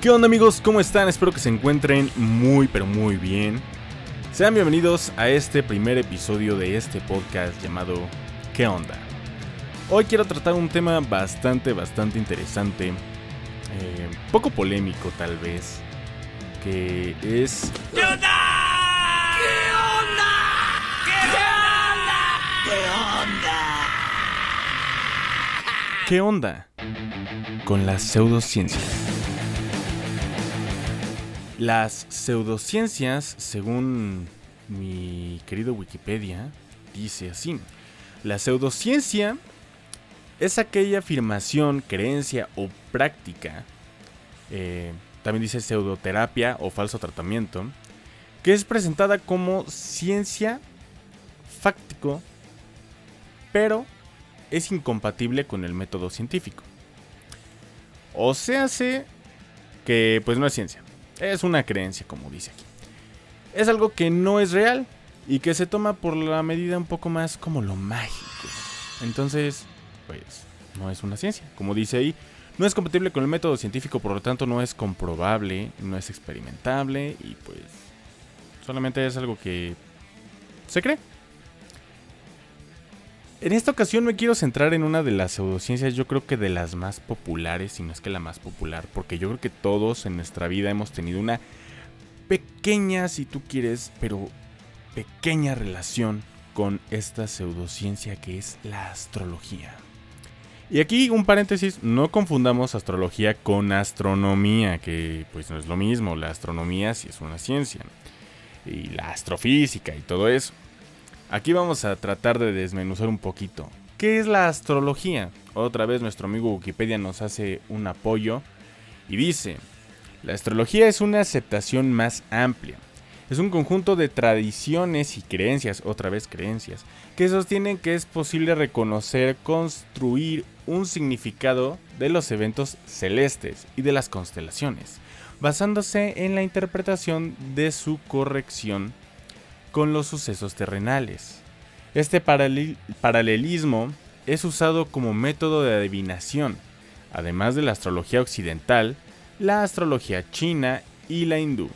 ¿Qué onda amigos? ¿Cómo están? Espero que se encuentren muy pero muy bien. Sean bienvenidos a este primer episodio de este podcast llamado ¿Qué onda? Hoy quiero tratar un tema bastante, bastante interesante, eh, poco polémico tal vez, que es... ¿Qué onda? ¿Qué onda? ¿Qué onda? ¿Qué onda? ¿Qué onda con las pseudociencias? Las pseudociencias, según mi querido Wikipedia, dice así. La pseudociencia es aquella afirmación, creencia o práctica, eh, también dice pseudoterapia o falso tratamiento, que es presentada como ciencia fáctico, pero es incompatible con el método científico. O se hace que pues no es ciencia, es una creencia como dice aquí. Es algo que no es real y que se toma por la medida un poco más como lo mágico. Entonces, pues no es una ciencia, como dice ahí. No es compatible con el método científico, por lo tanto no es comprobable, no es experimentable y pues solamente es algo que se cree. En esta ocasión me quiero centrar en una de las pseudociencias, yo creo que de las más populares, si no es que la más popular, porque yo creo que todos en nuestra vida hemos tenido una pequeña, si tú quieres, pero pequeña relación con esta pseudociencia que es la astrología. Y aquí un paréntesis, no confundamos astrología con astronomía, que pues no es lo mismo, la astronomía sí es una ciencia, y la astrofísica y todo eso. Aquí vamos a tratar de desmenuzar un poquito. ¿Qué es la astrología? Otra vez nuestro amigo Wikipedia nos hace un apoyo y dice, la astrología es una aceptación más amplia. Es un conjunto de tradiciones y creencias, otra vez creencias, que sostienen que es posible reconocer, construir un significado de los eventos celestes y de las constelaciones, basándose en la interpretación de su corrección con los sucesos terrenales. Este paralelismo es usado como método de adivinación, además de la astrología occidental, la astrología china y la hindú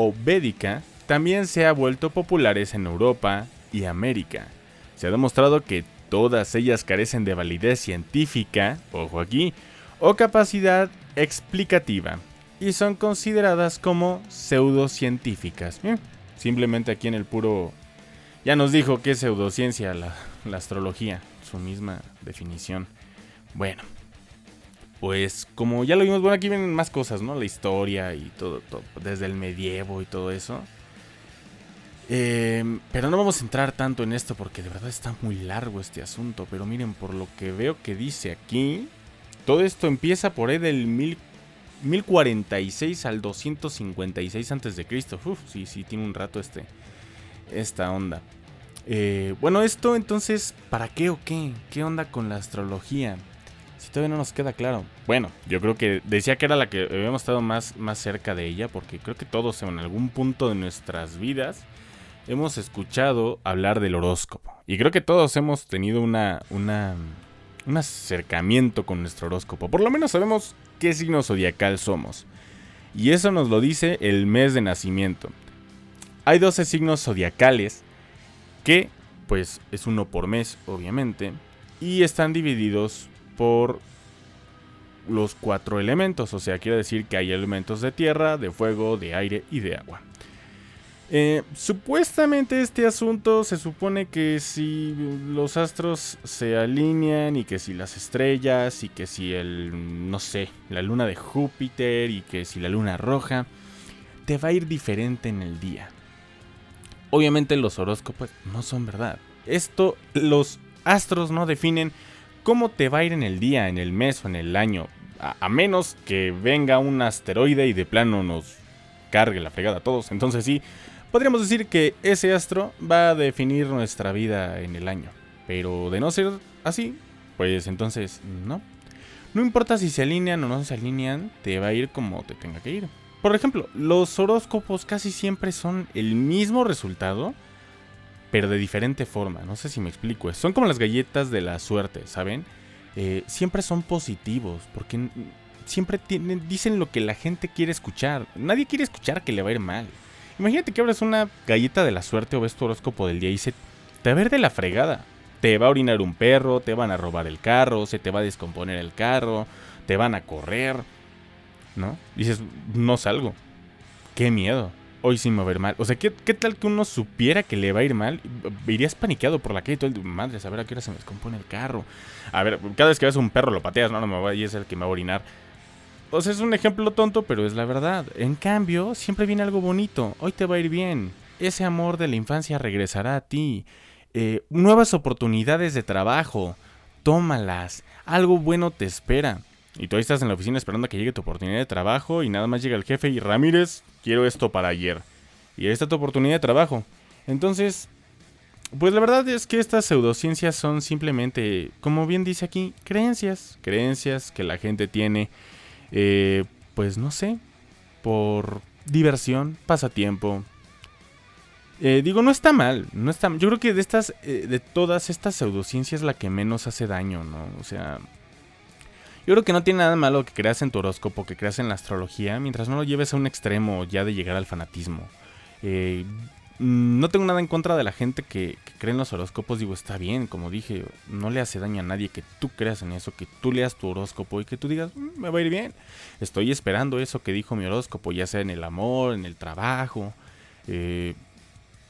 o védica también se ha vuelto populares en Europa y América. Se ha demostrado que todas ellas carecen de validez científica, ojo aquí, o capacidad explicativa, y son consideradas como pseudocientíficas. Simplemente aquí en el puro... Ya nos dijo que es pseudociencia la, astrología, su misma definición. Bueno, pues como ya lo vimos, bueno, aquí vienen más cosas, ¿no? La historia y todo, desde el medievo y todo eso. Em, pero no vamos a entrar tanto en esto porque de verdad está muy largo este asunto. Pero miren, por lo que veo que dice aquí, todo esto empieza por ahí del 1046 al 256 antes de Cristo. Uf, sí, sí, tiene un rato este, esta onda. Eh, bueno, esto entonces, ¿para qué o qué? ¿Qué onda con la astrología? Si todavía no nos queda claro. Bueno, yo creo que decía que era la que habíamos estado más, más cerca de ella, porque creo que todos en algún punto de nuestras vidas hemos escuchado hablar del horóscopo. Y creo que todos hemos tenido una, una, un acercamiento con nuestro horóscopo. Por lo menos sabemos qué signo zodiacal somos. Y eso nos lo dice el mes de nacimiento. Hay 12 signos zodiacales que, pues, es uno por mes, obviamente, y están divididos por los cuatro elementos, o sea, quiere decir que hay elementos de tierra, de fuego, de aire y de agua. Eh, supuestamente este asunto se supone que si los astros se alinean y que si las estrellas y que si el, no sé, la luna de Júpiter y que si la luna roja, te va a ir diferente en el día. Obviamente los horóscopos no son verdad. Esto los astros no definen cómo te va a ir en el día, en el mes o en el año. A, menos que venga un asteroide y de plano nos cargue la fregada a todos. Entonces sí, podríamos decir que ese astro va a definir nuestra vida en el año. Pero de no ser así, pues entonces no. No importa si se alinean o no se alinean, te va a ir como te tenga que ir. Por ejemplo, los horóscopos casi siempre son el mismo resultado pero de diferente forma. No sé si me explico. Son como las galletas de la suerte, ¿saben? Eh, siempre son positivos, porque siempre tienen, dicen lo que la gente quiere escuchar. Nadie quiere escuchar que le va a ir mal. Imagínate que abres una galleta de la suerte o ves tu horóscopo del día y dice, te va a ver de la fregada. Te va a orinar un perro, te van a robar el carro, se te va a descomponer el carro, te van a correr. ¿No? Dices, no salgo. Qué miedo. Hoy sí me va a ir mal. O sea, ¿qué, tal que uno supiera que le va a ir mal? Irías paniqueado por la calle todo el Madre, a ver a qué hora se me descompone el carro. A ver, cada vez que ves un perro lo pateas, no, no me va y es el que me va a orinar. O sea, es un ejemplo tonto, pero es la verdad. En cambio, siempre viene algo bonito. Hoy te va a ir bien. Ese amor de la infancia regresará a ti. Eh, nuevas oportunidades de trabajo. Tómalas. Algo bueno te espera. Y tú ahí estás en la oficina esperando a que llegue tu oportunidad de trabajo y nada más llega el jefe y Ramírez, quiero esto para ayer. Y ahí está tu oportunidad de trabajo. Entonces, pues la verdad es que estas pseudociencias son simplemente, como bien dice aquí, creencias. Creencias que la gente tiene, eh, pues no sé, por diversión, pasatiempo. Eh, digo, no está mal, no está Yo creo que de estas, eh, de todas estas pseudociencias la que menos hace daño, ¿no? O sea, yo creo que no tiene nada malo que creas en tu horóscopo, que creas en la astrología, mientras no lo lleves a un extremo ya de llegar al fanatismo. Eh, no tengo nada en contra de la gente que, cree en los horóscopos, digo, está bien, como dije, no le hace daño a nadie que tú creas en eso, que tú leas tu horóscopo y que tú digas, mm, me va a ir bien. Estoy esperando eso que dijo mi horóscopo, ya sea en el amor, en el trabajo. Eh,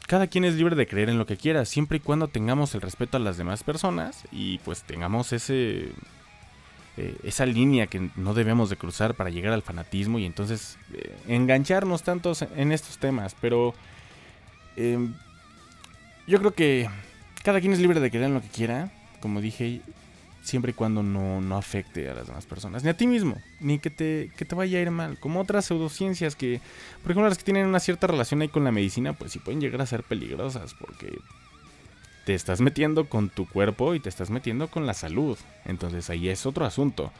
cada quien es libre de creer en lo que quiera, siempre y cuando tengamos el respeto a las demás personas y pues tengamos ese eh, esa línea que no debemos de cruzar para llegar al fanatismo y entonces eh, engancharnos tantos en estos temas. Pero em, yo creo que cada quien es libre de en lo que quiera, como dije, siempre y cuando no, afecte a las demás personas, ni a ti mismo, ni que te, que te vaya a ir mal. Como otras pseudociencias que, por ejemplo, las que tienen una cierta relación ahí con la medicina, pues sí pueden llegar a ser peligrosas, porque te estás metiendo con tu cuerpo y te estás metiendo con la salud. Entonces ahí es otro asunto.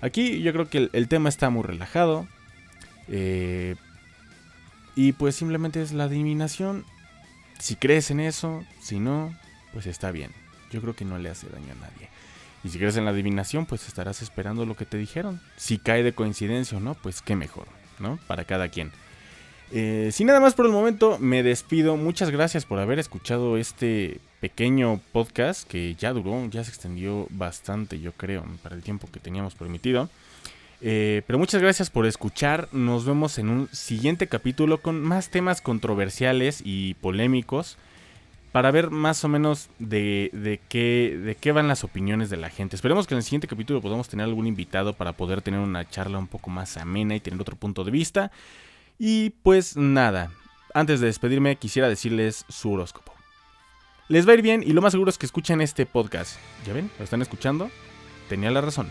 Aquí yo creo que el, tema está muy relajado. Eh, y pues simplemente es la adivinación. Si crees en eso, si no, pues está bien. Yo creo que no le hace daño a nadie. Y si crees en la adivinación, pues estarás esperando lo que te dijeron. Si cae de coincidencia o no, pues qué mejor, ¿no? Para cada quien. Eh, sin nada más por el momento, me despido. Muchas gracias por haber escuchado este pequeño podcast que ya duró, ya se extendió bastante, yo creo, para el tiempo que teníamos permitido. Eh, pero muchas gracias por escuchar. Nos vemos en un siguiente capítulo con más temas controversiales y polémicos para ver más o menos de, de, qué, de qué van las opiniones de la gente. Esperemos que en el siguiente capítulo podamos tener algún invitado para poder tener una charla un poco más amena y tener otro punto de vista. Y pues nada, antes de despedirme quisiera decirles su horóscopo. Les va a ir bien y lo más seguro es que escuchen este podcast. ¿Ya ven? ¿Lo están escuchando? Tenía la razón.